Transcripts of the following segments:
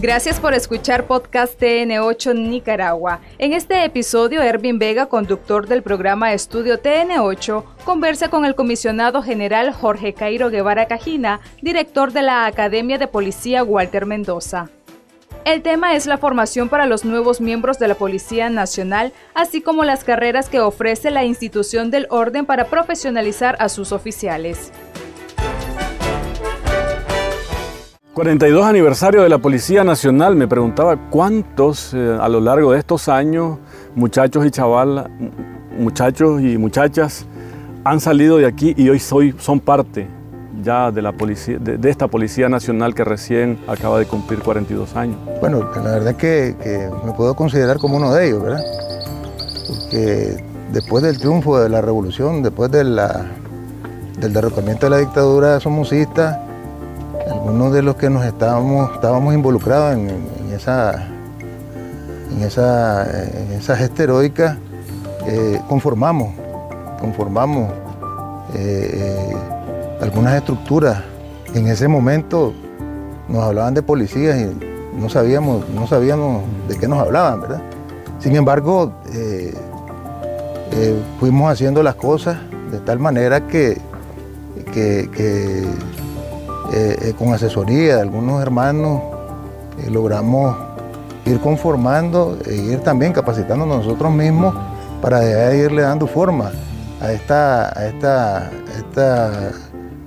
Gracias por escuchar podcast TN8 Nicaragua. En este episodio, Ervin Vega, conductor del programa Estudio TN8, conversa con el comisionado general Jorge Cairo Guevara Cajina, director de la Academia de Policía Walter Mendoza. El tema es la formación para los nuevos miembros de la Policía Nacional, así como las carreras que ofrece la institución del orden para profesionalizar a sus oficiales. 42 aniversario de la Policía Nacional. Me preguntaba cuántos eh, a lo largo de estos años, muchachos y chaval, muchachos y muchachas, han salido de aquí y hoy soy, son parte ya de, la policía, de, esta Policía Nacional que recién acaba de cumplir 42 años. Bueno, la verdad es que, me puedo considerar como uno de ellos, ¿verdad? Porque después del triunfo de la revolución, después del derrocamiento de la dictadura somocista, algunos de los que nos estábamos, involucrados en, esa, en, esa, gesta heroica, eh, conformamos, conformamos eh, eh, algunas estructuras. En ese momento nos hablaban de policías y no sabíamos, no sabíamos de qué nos hablaban, ¿verdad? Sin embargo, fuimos haciendo las cosas de tal manera que, que eh, con asesoría de algunos hermanos, eh, logramos ir conformando e ir también capacitando nosotros mismos para irle dando forma a esta, a esta,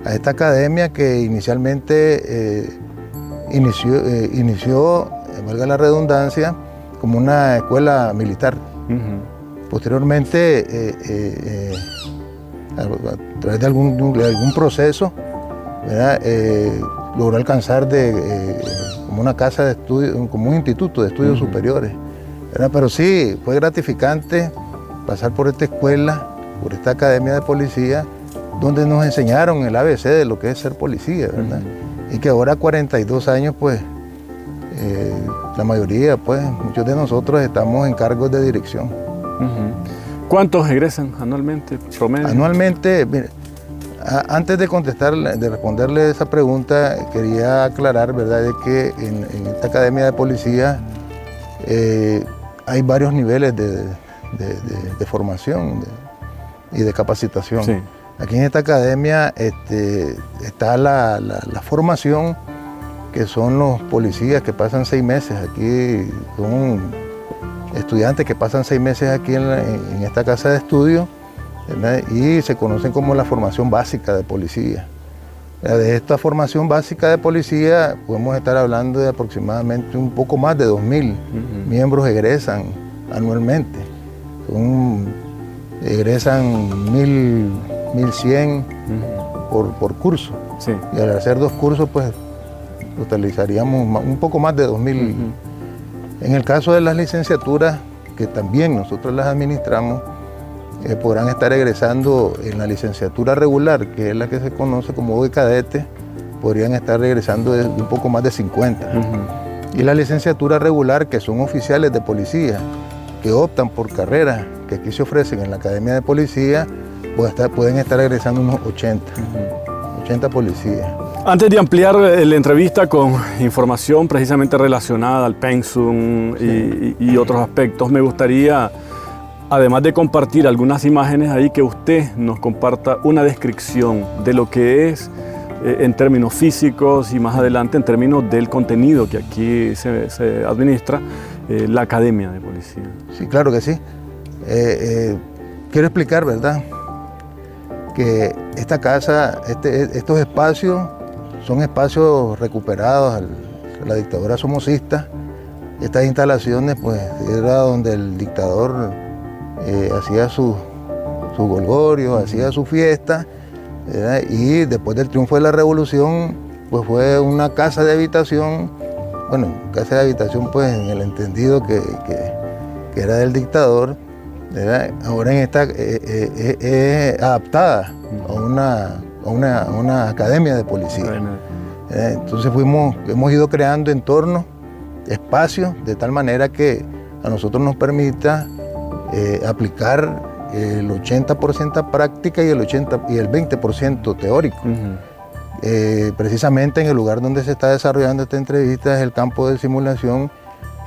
a esta academia que inicialmente inició, inició, valga la redundancia, como una escuela militar. Posteriormente, a, través de algún, de algún proceso, eh, logró alcanzar de, eh, como una casa de estudio, como un instituto de estudios superiores. Pero sí, fue gratificante pasar por esta escuela, por esta academia de policía, donde nos enseñaron el ABC de lo que es ser policía, ¿verdad? Y que ahora 42 años, pues, eh, la mayoría, pues, muchos de nosotros estamos en cargos de dirección. ¿Cuántos egresan anualmente, promedio? Anualmente, mire, antes de contestar, de responderle esa pregunta, quería aclarar, ¿verdad?, de que en, esta academia de policía eh, hay varios niveles de, formación y de capacitación. Aquí en esta academia este, está la, formación que son los policías que pasan seis meses aquí, son estudiantes que pasan seis meses aquí en esta casa de estudio y se conocen como la formación básica de policía. De esta formación básica de policía podemos estar hablando de aproximadamente un poco más de 2.000 miembros egresan anualmente. egresan 1.000, 1.100 por, curso. Y al hacer dos cursos, pues totalizaríamos un poco más de 2.000. En el caso de las licenciaturas, que también nosotros las administramos, eh, podrán estar egresando en la licenciatura regular, que es la que se conoce como de cadete, podrían estar regresando de un poco más de 50. Y la licenciatura regular, que son oficiales de policía, que optan por carreras que aquí se ofrecen en la Academia de Policía, pueden estar egresando unos 80, 80 policías. Antes de ampliar eh, la entrevista con información precisamente relacionada al pensum y otros aspectos, me gustaría además de compartir algunas imágenes ahí, que usted nos comparta una descripción de lo que es eh, en términos físicos y más adelante en términos del contenido que aquí se, administra eh, la Academia de Policía. Sí, claro que sí. Eh, quiero explicar, ¿verdad? Que esta casa, este, estos espacios son espacios recuperados a la dictadura somocista. Estas instalaciones, pues, era donde el dictador eh, hacía su, su golgorio, hacía su fiesta, y después del triunfo de la revolución, pues fue una casa de habitación, bueno, casa de habitación pues en el entendido que, era del dictador, ahora en esta es eh, eh, adaptada a una, una, academia de policía. Entonces fuimos, hemos ido creando entornos, espacios, de tal manera que a nosotros nos permita eh, aplicar el 80% práctica y el, 80, y el 20% teórico. eh, precisamente en el lugar donde se está desarrollando esta entrevista es el campo de simulación,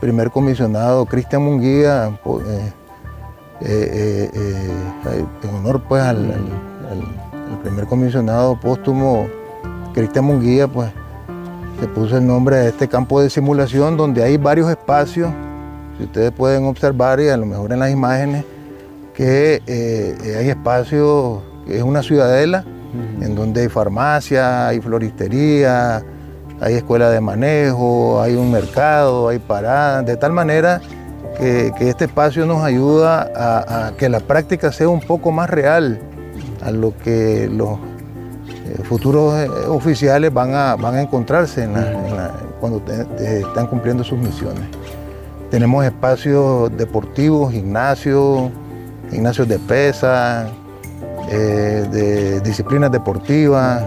primer comisionado Cristian Munguía, eh, en honor pues al, primer comisionado póstumo Cristian Munguía, pues se puso el nombre de este campo de simulación donde hay varios espacios, si ustedes pueden observar y a lo mejor en las imágenes, que hay espacios, es una ciudadela, en donde hay farmacia, hay floristería, hay escuela de manejo, hay un mercado, hay paradas, de tal manera que, este espacio nos ayuda a, que la práctica sea un poco más real a lo que los eh, futuros eh, oficiales van a, van a encontrarse cuando están cumpliendo sus misiones. Tenemos espacios deportivos, gimnasios, gimnasios de pesa, eh, de disciplinas deportivas.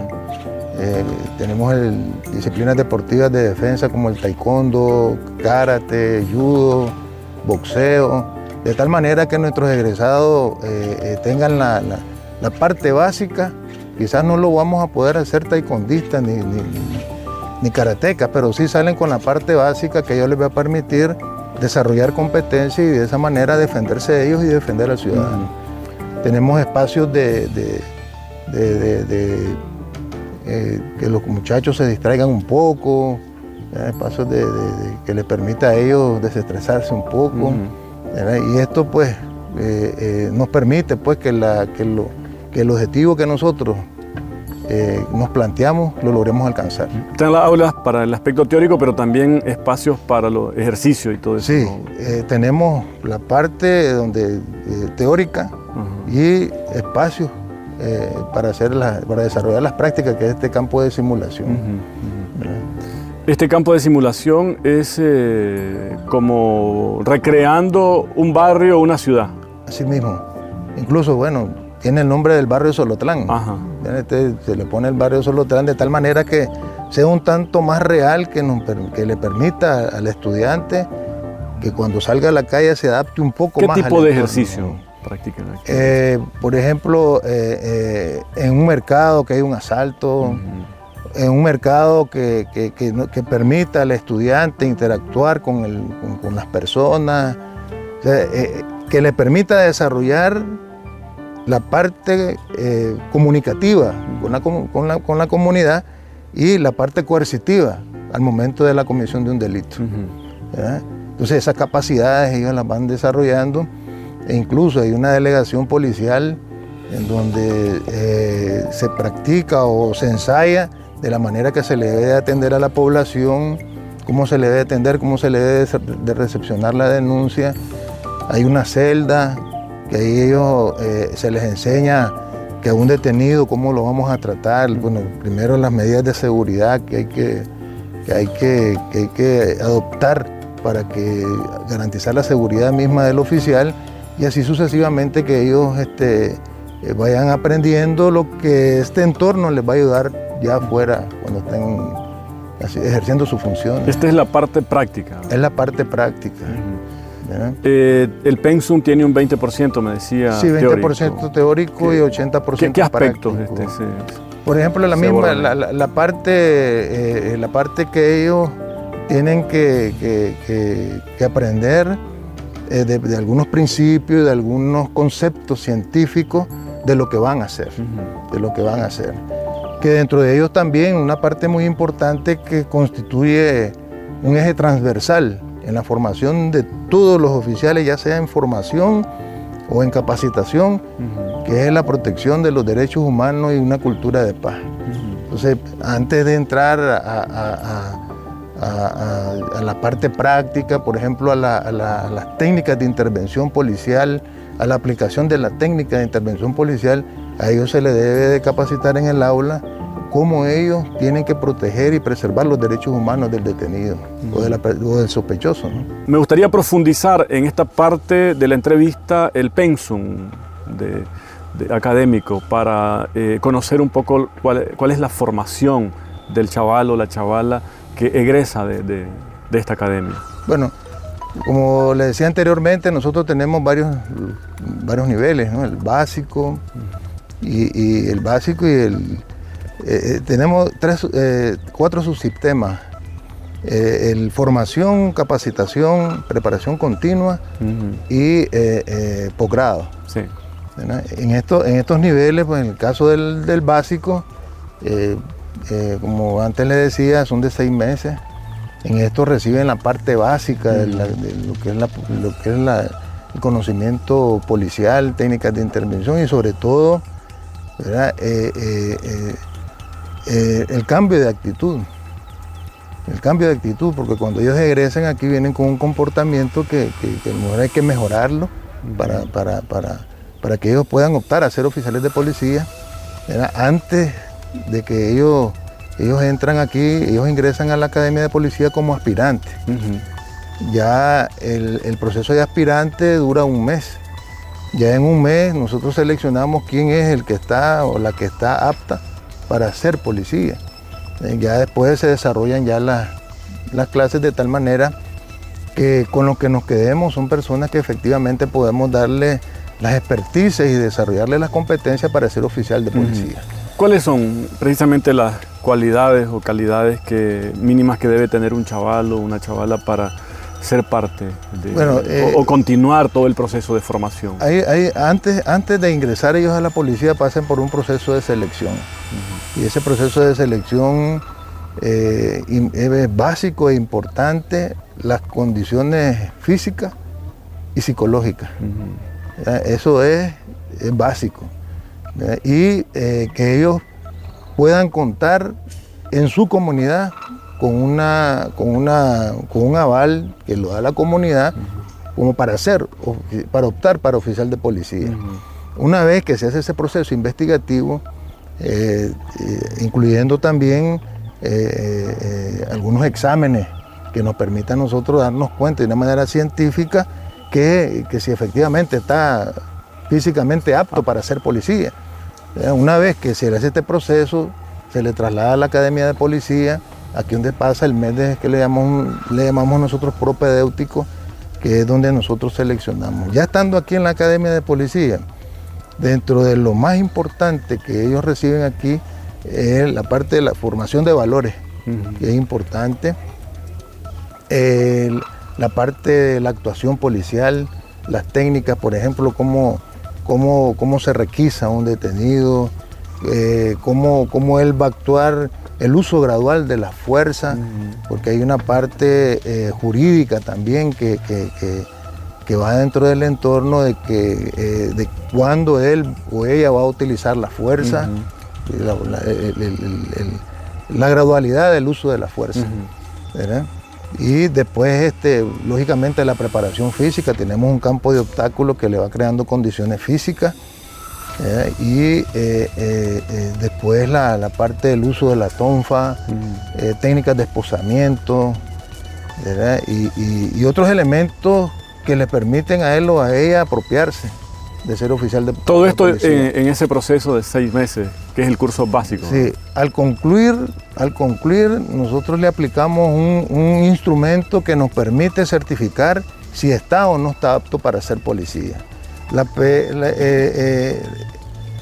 Eh, tenemos disciplinas deportivas de defensa como el taekwondo, karate, judo, boxeo, de tal manera que nuestros egresados eh, tengan la, parte básica. Quizás no lo vamos a poder hacer taekwondistas ni, ni, karatecas, pero sí salen con la parte básica que ellos les va a permitir desarrollar competencia y de esa manera defenderse de ellos y defender al ciudadano. Tenemos espacios de, eh, que los muchachos se distraigan un poco, espacios que les permita a ellos desestresarse un poco. Y esto pues eh, eh, nos permite pues que, la, que, lo, que el objetivo que nosotros nos planteamos lo logremos alcanzar. Están las aulas para el aspecto teórico, pero también espacios para los ejercicios y todo eso. Sí, tenemos la parte donde, teórica, y espacios eh, para, hacer para desarrollar las prácticas, que es este campo de simulación. Este campo de simulación es eh, como recreando un barrio o una ciudad. Así mismo. Incluso, bueno, tiene el nombre del barrio Solotlán. Este, se le pone el barrio Solotlán de tal manera que sea un tanto más real que, que le permita al estudiante que cuando salga a la calle se adapte un poco más. ¿Qué tipo de ejercicio? Eh, por ejemplo, eh, eh, en un mercado que hay un asalto, en un mercado que, permita al estudiante interactuar con, las personas, que le permita desarrollar la parte comunicativa con la, comunidad y la parte coercitiva al momento de la comisión de un delito. Entonces esas capacidades ellos las van desarrollando e incluso hay una delegación policial en donde eh, se practica o se ensaya de la manera que se le debe atender a la población, cómo se le debe atender, cómo se le debe de recepcionar la denuncia. Hay una celda que ahí ellos eh, se les enseña que a un detenido cómo lo vamos a tratar. Bueno, primero las medidas de seguridad que hay que, hay que, que, hay que adoptar para que garantizar la seguridad misma del oficial y así sucesivamente que ellos este, eh, vayan aprendiendo lo que este entorno les va a ayudar ya afuera cuando estén ejerciendo su función. Esta es la parte práctica. Es la parte práctica. Eh, el pensum tiene un 20%, me decía. Sí, 20% teórico, y 80% ¿Qué, qué aspectos este, Por ejemplo, la misma, la, parte, eh, la parte que ellos tienen que, que aprender eh, de, algunos principios, de algunos conceptos científicos de lo que van a hacer, de lo que van a hacer. Que dentro de ellos también una parte muy importante que constituye un eje transversal en la formación de todos los oficiales, ya sea en formación o en capacitación, que es la protección de los derechos humanos y una cultura de paz. Entonces, antes de entrar a a, la parte práctica, por ejemplo, a, las técnicas de intervención policial, a la aplicación de la técnica de intervención policial, a ellos se les debe de capacitar en el aula cómo ellos tienen que proteger y preservar los derechos humanos del detenido o, del sospechoso. Me gustaría profundizar en esta parte de la entrevista el pensum de, académico para eh, conocer un poco cuál, cuál es la formación del chaval o la chavala que egresa de, esta academia? Bueno, como le decía anteriormente, nosotros tenemos varios, varios niveles, el básico y, el básico y el, eh, tenemos tres, cuatro subsistemas. el formación, capacitación, preparación continua y posgrado. Sí. En, esto, en estos niveles, pues en el caso del, del básico, como antes le decía, son de seis meses. En esto reciben la parte básica de, lo que es, la, lo que es la, el conocimiento policial, técnicas de intervención y sobre todo eh, eh, eh, el cambio de actitud. El cambio de actitud, porque cuando ellos egresen aquí vienen con un comportamiento que, hay que mejorarlo para, para, para, para, que ellos puedan optar a ser oficiales de policía antes de que ellos, ellos entran aquí, ellos ingresan a la academia de policía como aspirantes. Ya el, proceso de aspirante dura un mes. Ya en un mes nosotros seleccionamos quién es el que está o la que está apta para ser policía. Eh, ya después se desarrollan ya las, clases de tal manera que con lo que nos quedemos son personas que efectivamente podemos darle las expertices y desarrollarle las competencias para ser oficial de policía. ¿Cuáles son precisamente las cualidades o calidades que, mínimas que debe tener un chaval o una chavala para ser parte de, eh, o, continuar todo el proceso de formación? antes, antes de ingresar ellos a la policía pasan por un proceso de selección. Y ese proceso de selección eh, es básico e importante las condiciones físicas y psicológicas. Eso es, básico. Y eh, que ellos puedan contar en su comunidad con, una, con, una, con un aval que lo da la comunidad como para ser, para optar para oficial de policía. Una vez que se hace ese proceso investigativo, eh, eh, incluyendo también eh, algunos exámenes que nos permitan a nosotros darnos cuenta de una manera científica que, que si efectivamente está físicamente apto para ser policía. Una vez que se hace este proceso, se le traslada a la Academia de Policía, aquí donde pasa el mes que le llamamos, le llamamos nosotros propedéutico, que es donde nosotros seleccionamos. Ya estando aquí en la Academia de Policía, dentro de lo más importante que ellos reciben aquí es la parte de la formación de valores, que es importante, la parte de la actuación policial, las técnicas, por ejemplo, cómo, cómo, cómo se requisa un detenido, eh, cómo, cómo él va a actuar el uso gradual de la fuerza, porque hay una parte eh, jurídica también que, va dentro del entorno de que eh, de cuándo él o ella va a utilizar la fuerza, la, gradualidad del uso de la fuerza. Y después, este, lógicamente, la preparación física, tenemos un campo de obstáculos que le va creando condiciones físicas eh, y eh, eh, después la, parte del uso de la tonfa, mm. técnicas de esposamiento y, otros elementos que le permiten a él o a ella apropiarse de ser oficial de Todo esto en, ese proceso de seis meses, que es el curso básico. Sí, al concluir, al concluir nosotros le aplicamos un, instrumento que nos permite certificar si está o no está apto para ser policía. La,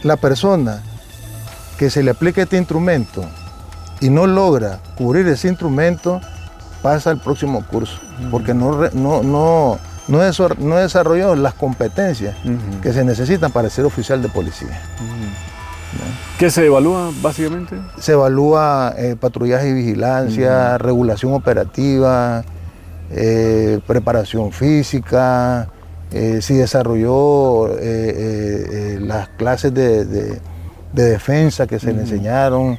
la persona que se le aplica este instrumento y no logra cubrir ese instrumento, pasa al próximo curso, porque no, no, no, no, desarrolló las competencias que se necesitan para ser oficial de policía. ¿Qué se evalúa básicamente? Se evalúa eh, patrullaje y vigilancia, regulación operativa, eh, preparación física, eh, si desarrolló eh, las clases de, defensa que se le enseñaron,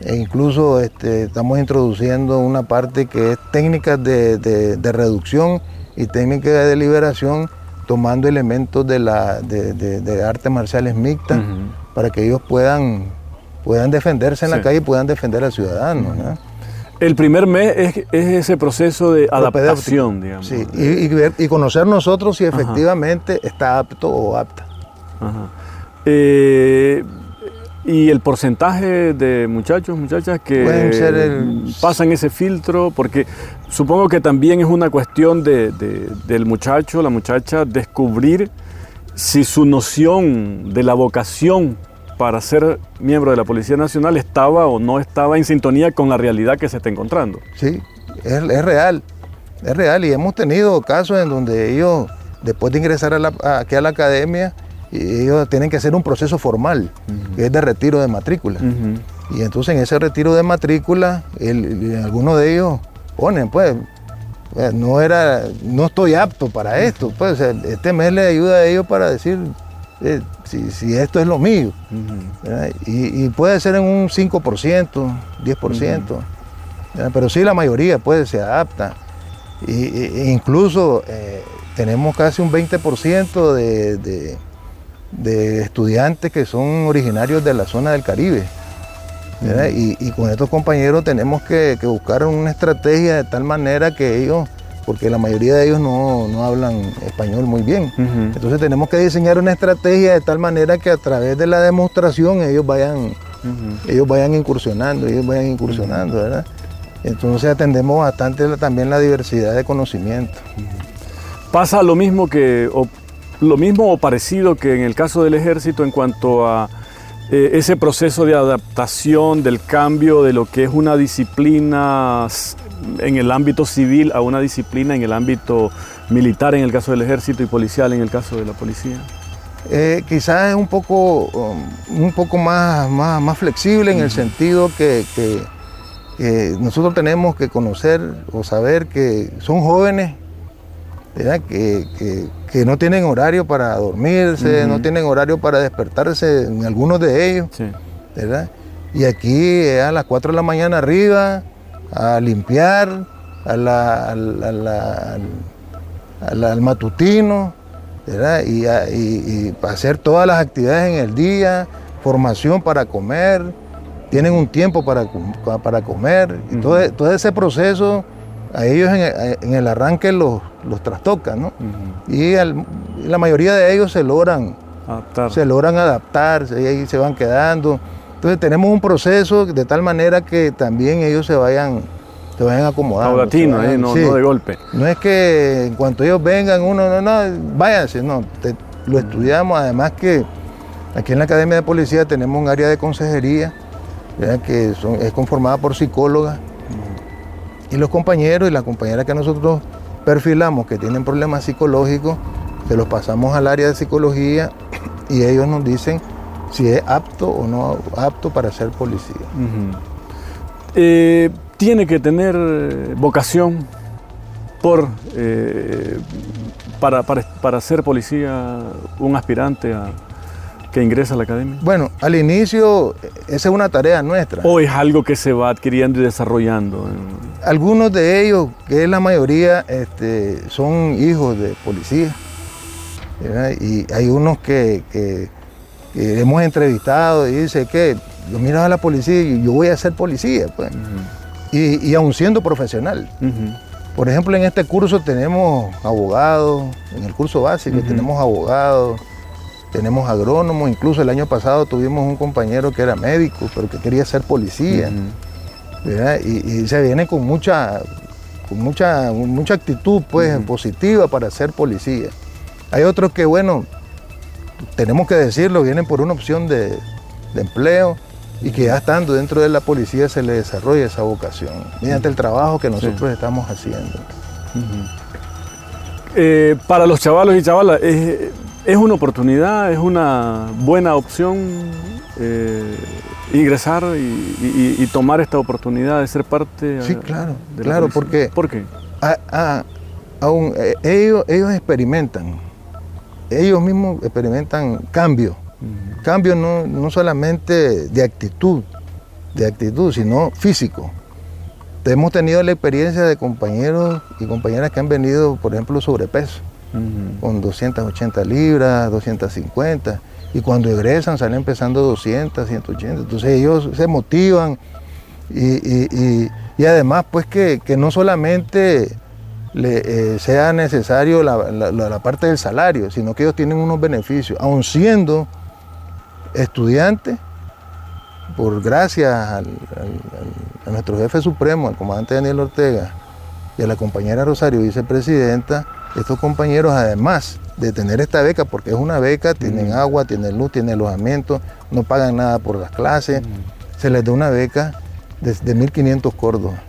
e incluso este, estamos introduciendo una parte que es técnicas de, reducción y técnicas de liberación, tomando elementos de, la, de, artes marciales mixtas para que ellos puedan, puedan defenderse en la calle y puedan defender al ciudadano. El primer mes es, ese proceso de adaptación, digamos. Sí, y, conocer nosotros si efectivamente está apto o apta. Eh, y el porcentaje de muchachos, muchachas que pasan ese filtro, porque supongo que también es una cuestión del muchacho, la muchacha, descubrir si su noción de la vocación para ser miembro de la Policía Nacional estaba o no estaba en sintonía con la realidad que se está encontrando. Sí, es, es real, es real y hemos tenido casos en donde ellos, después de ingresar a la- aquí a la academia, y ellos tienen que hacer un proceso formal, que es de retiro de matrícula. Y entonces en ese retiro de matrícula, el- el- algunos de ellos ponen, pues, eh, no era, no estoy apto para esto, pues, este mes les ayuda a ellos para decir eh, si, si esto es lo mío. Y, y puede ser en un 5%, 10%, ¿verdad? pero sí la mayoría pues se adapta. Y, y- e incluso eh, tenemos casi un 20% de, de- de estudiantes que son originarios de la zona del Caribe. y, y con estos compañeros tenemos que, que buscar una estrategia de tal manera que ellos, porque la mayoría de ellos no, no hablan español muy bien, entonces tenemos que diseñar una estrategia de tal manera que a través de la demostración ellos vayan, ellos vayan incursionando, ellos vayan incursionando, ¿verdad? Entonces atendemos bastante también la diversidad de conocimiento. Pasa lo mismo que lo mismo o parecido que en el caso del ejército en cuanto a eh, ese proceso de adaptación del cambio de lo que es una disciplina en el ámbito civil a una disciplina en el ámbito militar en el caso del ejército y policial en el caso de la policía. Eh, quizás es un poco, um, un poco más, más, más flexible en el sentido que, nosotros tenemos que conocer o saber que son jóvenes. Que, que- que no tienen horario para dormirse, no tienen horario para despertarse, en algunos de ellos. Sí. ¿verdad? Y aquí a las 4 de la mañana arriba, a limpiar, a la- al, a la- al- al- al matutino, ¿verdad? Y, y- y hacer todas las actividades en el día, formación para comer, tienen un tiempo para, para comer, y todo, Ujú. todo ese proceso a ellos en el, en el arranque los, los trastoca, ¿no? Y al- la mayoría de ellos se logran Adaptar. se logran adaptarse y se van quedando. Entonces tenemos un proceso de tal manera que también ellos se vayan, se vayan acomodando. Paulatino, eh, no, sí. no de golpe. No es que en cuanto ellos vengan, uno, no, no, váyanse, no, te- lo estudiamos. Además que aquí en la Academia de Policía tenemos un área de consejería, ¿verdad? que son- es conformada por psicólogas. Y los compañeros y las compañeras que nosotros perfilamos que tienen problemas psicológicos, se los pasamos al área de psicología y ellos nos dicen si es apto o no apto para ser policía. Eh, tiene que tener eh, vocación por, eh, para, para- para ser policía un aspirante a- que ingresa a la academia. Bueno, al inicio esa es una tarea nuestra. ¿O es algo que se va adquiriendo y desarrollando? Algunos de ellos, que es la mayoría, este, son hijos de policías. ¿verdad? Y hay unos que, que- que hemos entrevistado y dice que yo miro a la policía y yo voy a ser policía. Pues. Y, y aún siendo profesional. Por ejemplo, en este curso tenemos abogados, en el curso básico tenemos abogados, tenemos agrónomos, incluso el año pasado tuvimos un compañero que era médico, pero que quería ser policía. Y, y se viene con mucha, con mucha, mucha actitud pues, positiva para ser policía. Hay otros que, bueno, tenemos que decirlo, vienen por una opción de, de empleo y que ya estando dentro de la policía se les desarrolla esa vocación, mediante el trabajo que nosotros estamos haciendo. Eh, para los chavalos y chavalas, ¿es, es una oportunidad, es una buena opción eh, ingresar y, y- y tomar esta oportunidad de ser parte Sí, eh, claro, de la claro, policía? porque- ¿Por qué? a- a- aún, eh, ellos, ellos experimentan, ellos mismos experimentan cambio. Cambio no, no solamente de actitud, de actitud, sino físico. Hemos tenido la experiencia de compañeros y compañeras que han venido, por ejemplo, sobrepeso, Con 280 libras, 250, y cuando egresan salen empezando 200, 180. Entonces ellos se motivan y, y- y- además pues que, que no solamente le, eh, sea necesario la, la- parte del salario, sino que ellos tienen unos beneficios, aun siendo estudiantes, por gracias a nuestro jefe supremo, al comandante Daniel Ortega, y a la compañera Rosario, vicepresidenta, estos compañeros, además de tener esta beca, porque es una beca, tienen agua, tienen luz, tienen alojamiento, no pagan nada por las clases, se les da una beca de, de 1.500 córdobas,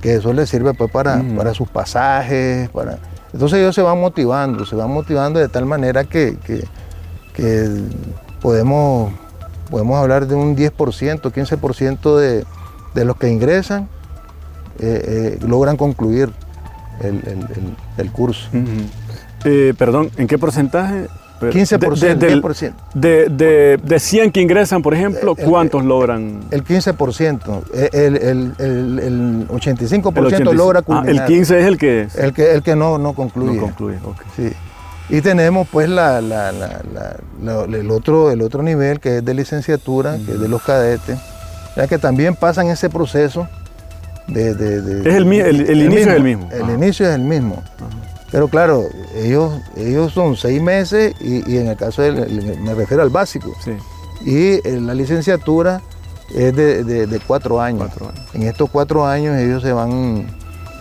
que eso les sirve pues para, para sus pasajes, para... Entonces ellos se van motivando, se van motivando de tal manera que, que, que podemos, podemos hablar de un 10%, 15% de, de los que ingresan eh, eh, logran concluir el, el- el- el curso. Eh, perdón, ¿en qué porcentaje? 15%, De, del- 10%. de- de- de 100 que ingresan, por ejemplo, ¿cuántos logran? El 15%, el, el, el, el 85% El 85. logra Ah, culminar. el 15 es el que El que, el que no, no concluye. no concluye. Sí. Y tenemos pues la, la- la- la- la- el, otro, el otro nivel que es de licenciatura, que es de los cadetes, ya que también pasan ese proceso de... de- de- Es el el- el inicio es el mismo. El Ajá. inicio es el mismo. Pero claro, ellos, ellos son seis meses y, y en el caso del, me refiero al básico. Sí. Y en la licenciatura es de, de- de cuatro años. Cuatro años. En estos cuatro años ellos se van,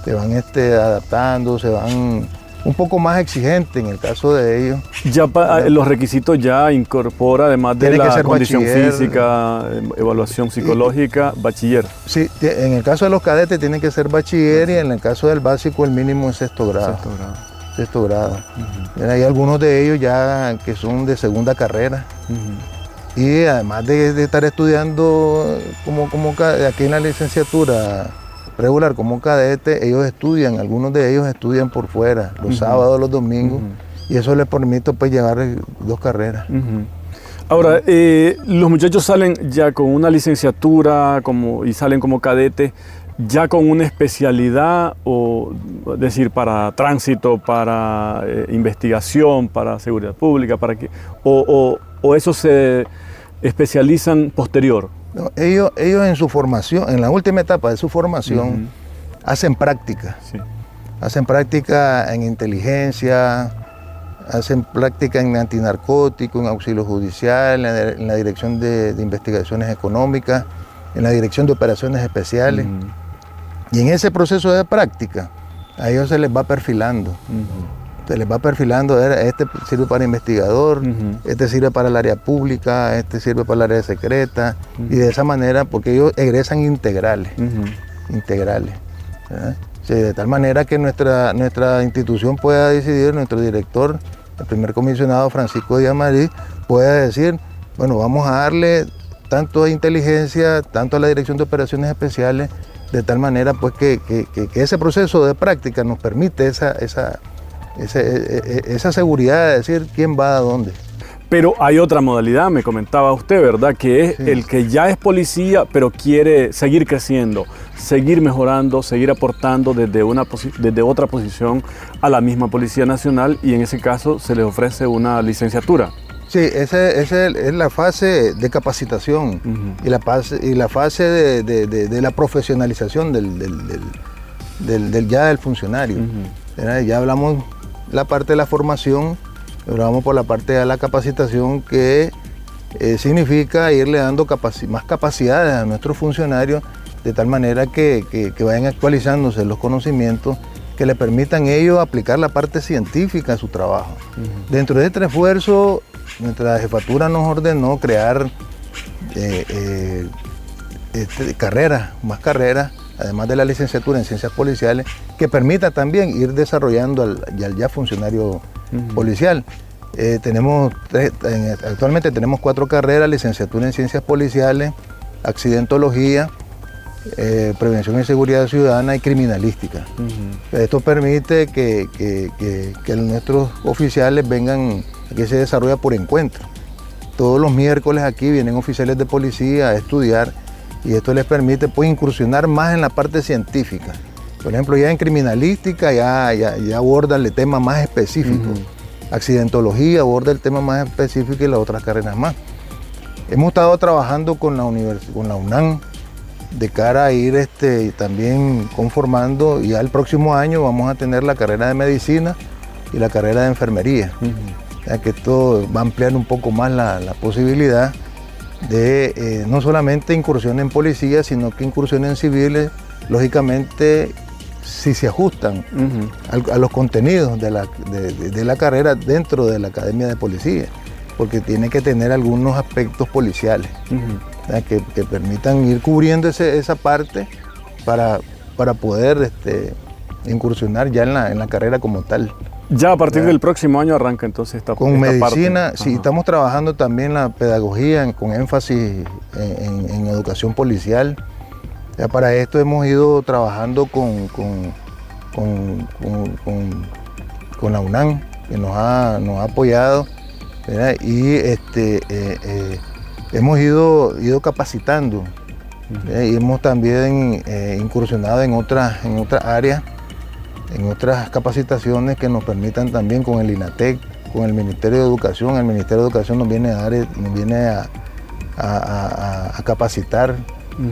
se van este, adaptando, se van un poco más exigentes en el caso de ellos. Ya pa- ah, los requisitos ya incorpora, además de la condición bachiller. física, em, evaluación psicológica, bachiller. Sí, en el caso de los cadetes tienen que ser bachiller y en el caso del básico el mínimo es sexto grado. Sexto grado. Sexto grado. Hay algunos de ellos ya que son de segunda carrera y además de, de estar estudiando como, como aquí en la licenciatura regular como cadete, ellos estudian, algunos de ellos estudian por fuera, los sábados, los domingos, y eso les permite pues llevar eh, dos carreras. Ahora, eh, los muchachos salen ya con una licenciatura como, y salen como cadetes, ya con una especialidad, o es decir, para tránsito, para eh, investigación, para seguridad pública, para que, o, o, o eso se especializan posterior. No, ellos, ellos en su formación, en la última etapa de su formación, hacen práctica. Sí. Hacen práctica en inteligencia, hacen práctica en antinarcótico, en auxilio judicial, en la, en la dirección de, de investigaciones económicas, en la dirección de operaciones especiales. Y en ese proceso de práctica, a ellos se les va perfilando. Se les va perfilando, "Eh, este sirve para investigador, este sirve para el área pública, este sirve para el área secreta. Y de esa manera, porque ellos egresan integrales integrales. de tal manera que nuestra, nuestra institución pueda decidir, nuestro director, el primer comisionado Francisco Díaz Marí, pueda decir, bueno, vamos a darle tanto a inteligencia, tanto a la dirección de operaciones especiales, de tal manera pues que, que- que- que ese proceso de práctica nos permite esa, esa, ese- e- e- esa seguridad de decir quién va a dónde. Pero hay otra modalidad, me comentaba usted, ¿verdad? Que es Sí. el que ya es policía, pero quiere seguir creciendo, seguir mejorando, seguir aportando desde, una desde otra posición a la misma Policía Nacional y en ese caso se le ofrece una licenciatura. Sí, esa esa es la fase de capacitación y, la fase, y la fase de, de- de- de la profesionalización del, del- del- del- del- ya del funcionario. Ya hablamos la parte de la formación, ahora vamos por la parte de la capacitación que eh, significa irle dando capaci- más capacidades a nuestros funcionarios de tal manera que, que- que vayan actualizándose los conocimientos que le permitan ellos aplicar la parte científica a su trabajo. Dentro de este esfuerzo, nuestra jefatura nos ordenó crear eh, eh, este, carreras, más carreras, además de la licenciatura en ciencias policiales, que permita también ir desarrollando al, ya funcionario policial. Eh, tenemos tres- actualmente tenemos cuatro carreras, licenciatura en ciencias policiales, accidentología, eh, prevención y seguridad ciudadana y criminalística. Esto permite que, que- que- que nuestros oficiales vengan, aquí se desarrolla por encuentro. Todos los miércoles aquí vienen oficiales de policía a estudiar y esto les permite pues, incursionar más en la parte científica. Por ejemplo, ya en criminalística ya, ya, ya abordan el tema más específico. Accidentología aborda el tema más específico y las otras carreras más. Hemos estado trabajando con la, con la UNAM de cara a ir este, también conformando y ya el próximo año vamos a tener la carrera de medicina y la carrera de enfermería. Ya que esto va a ampliar un poco más la, la posibilidad de eh, no solamente incursión en policía, sino que incursión en civiles, lógicamente si se ajustan a, los contenidos de la, de, la, carrera dentro de la Academia de Policía, porque tiene que tener algunos aspectos policiales que, permitan ir cubriendo esa parte para, para poder este, incursionar ya en la, en la carrera como tal. Ya a partir del próximo año arranca entonces esta Con medicina, sí, estamos trabajando también la pedagogía con énfasis en, educación policial. Ya para esto hemos ido trabajando con, con, la UNAM, que nos ha, nos ha apoyado, y este, eh, eh, hemos ido, ido capacitando y hemos también eh, incursionado en otras, en otras áreas en otras capacitaciones que nos permitan también con el INATEC, con el Ministerio de Educación. El Ministerio de Educación nos viene a, dar, nos viene a, capacitar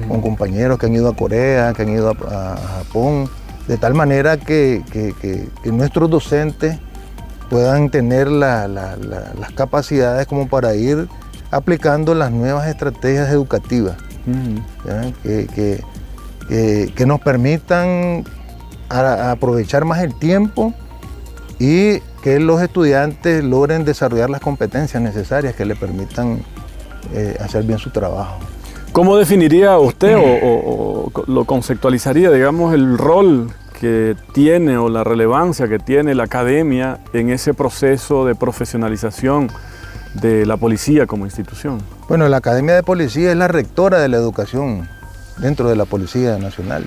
con compañeros que han ido a Corea, que han ido a, Japón, de tal manera que, nuestros docentes puedan tener las capacidades como para ir aplicando las nuevas estrategias educativas que, que, nos permitan a, aprovechar más el tiempo y que los estudiantes logren desarrollar las competencias necesarias que le permitan eh, hacer bien su trabajo. ¿Cómo definiría usted o, lo conceptualizaría, digamos, el rol que tiene o la relevancia que tiene la academia en ese proceso de profesionalización de la policía como institución? Bueno, la Academia de Policía es la rectora de la educación dentro de la Policía Nacional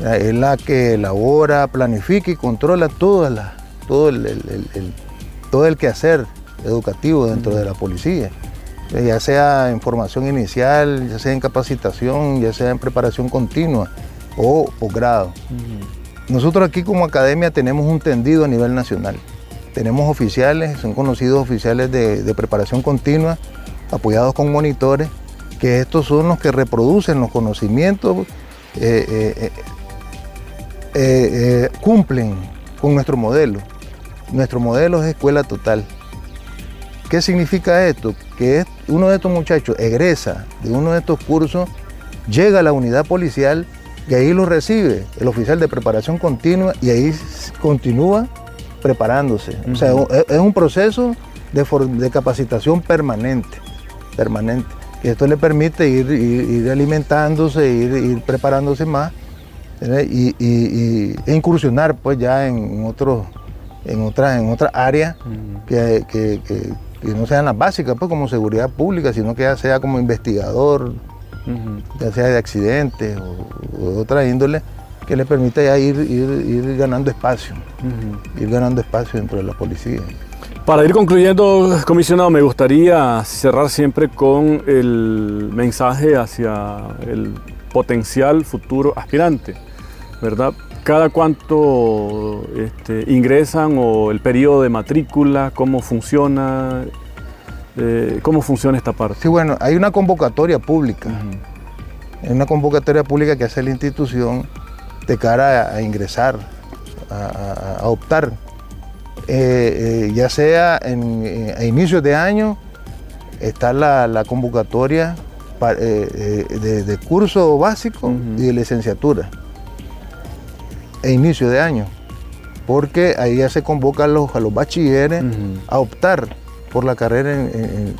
es la que elabora, planifica y controla todo, el, todo el quehacer educativo dentro de la policía, eh, ya sea en formación inicial, ya sea en capacitación, ya sea en preparación continua o posgrado. Nosotros aquí como academia tenemos un tendido a nivel nacional. Tenemos oficiales, son conocidos oficiales de, preparación continua, apoyados con monitores, que estos son los que reproducen los conocimientos eh, eh, eh, eh, cumplen con nuestro modelo. Nuestro modelo es escuela total. ¿Qué significa esto? Que uno de estos muchachos egresa de uno de estos cursos, llega a la unidad policial y ahí lo recibe el oficial de preparación continua y ahí continúa preparándose. O sea, es un proceso de, capacitación permanente, permanente. Y esto le permite ir, alimentándose, ir, ir preparándose más y, e incursionar pues ya en otros en otras en otras áreas que, no sean las básicas pues como seguridad pública sino que ya sea como investigador ya sea de accidentes o, de otra índole que le permita ya ir, ir, ganando espacio ir ganando espacio dentro de la policía. Para ir concluyendo, comisionado, me gustaría cerrar siempre con el mensaje hacia el potencial futuro aspirante. ¿Verdad? ¿Cada cuánto este, ingresan o el periodo de matrícula? ¿Cómo funciona? Eh, ¿Cómo funciona esta parte? Sí, bueno, hay una convocatoria pública. Hay una convocatoria pública que hace la institución de cara a, ingresar, a, optar. Eh, eh, ya sea en, a inicios de año, está la, convocatoria de, curso básico y de licenciatura e inicio de año, porque ahí ya se convoca a los, a los bachilleres a optar por la carrera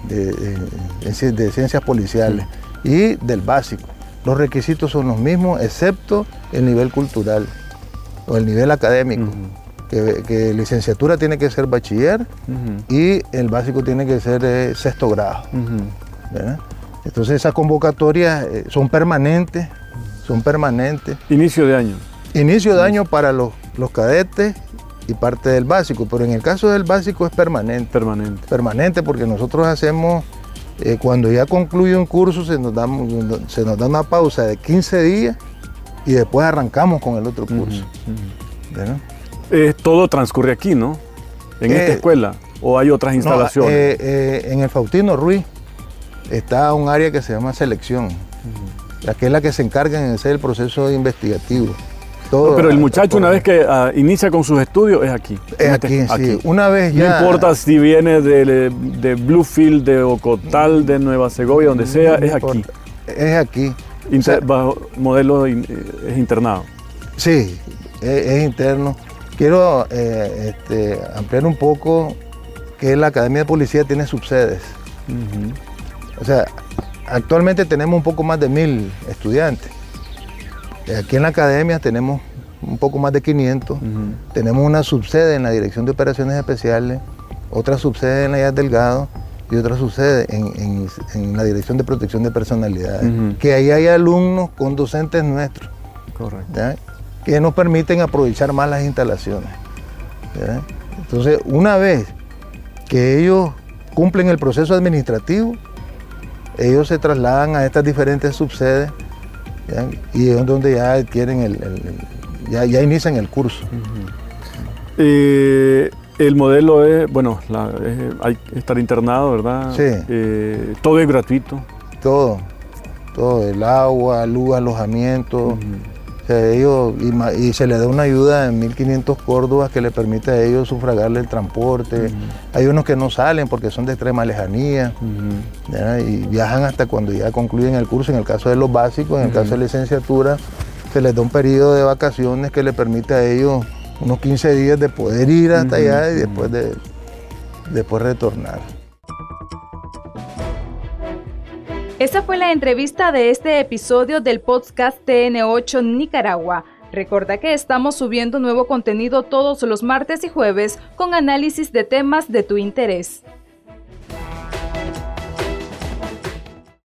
de, ciencias policiales y del básico. Los requisitos son los mismos, excepto el nivel cultural o el nivel académico. que, licenciatura tiene que ser bachiller y el básico tiene que ser eh, sexto grado. Entonces esas convocatorias eh, son permanentes, son permanentes. Inicio de año. Inicio de año para los, cadetes y parte del básico, pero en el caso del básico es permanente. Permanente. Permanente porque nosotros hacemos, eh, cuando ya concluye un curso, se nos, da, se nos da una pausa de 15 días y después arrancamos con el otro curso. todo transcurre aquí, ¿no? En esta eh, escuela. ¿O hay otras instalaciones? Eh, en el Faustino Ruiz está un área que se llama selección, que es la que se encarga en hacer el proceso investigativo pero el muchacho una vez que ah, inicia con sus estudios es aquí. Es aquí, sí. Una vez ya... No importa si viene de, Bluefield, de Ocotal, de Nueva Segovia, donde sea, es aquí. Es aquí. bajo modelo es internado. Sí, es, interno. Quiero eh, este, ampliar un poco que la Academia de Policía tiene subsedes. O sea, actualmente tenemos un poco más de mil estudiantes. Aquí en la academia tenemos un poco más de 500. Tenemos una subsede en la Dirección de Operaciones Especiales, otra subsede en la IAS Delgado y otra subsede en, la Dirección de Protección de Personalidades. Que ahí hay alumnos con docentes nuestros. Que nos permiten aprovechar más las instalaciones. Entonces, una vez que ellos cumplen el proceso administrativo, ellos se trasladan a estas diferentes subsedes y es donde ya adquieren el, ya, ya, inician el curso. Eh, el modelo es, bueno, hay que estar internado, ¿verdad? Sí. Eh, todo es gratuito. Todo, todo, el agua, luz, alojamiento ellos, y, se le da una ayuda de 1.500 córdobas que le permite a ellos sufragarle el transporte. Hay unos que no salen porque son de extrema lejanía y viajan hasta cuando ya concluyen el curso. En el caso de los básicos, en el caso de licenciatura, se les da un periodo de vacaciones que le permite a ellos unos 15 días de poder ir hasta allá y después, de, después retornar. Esa fue la entrevista de este episodio del podcast TN8 Nicaragua. Recuerda que estamos subiendo nuevo contenido todos los martes y jueves con análisis de temas de tu interés.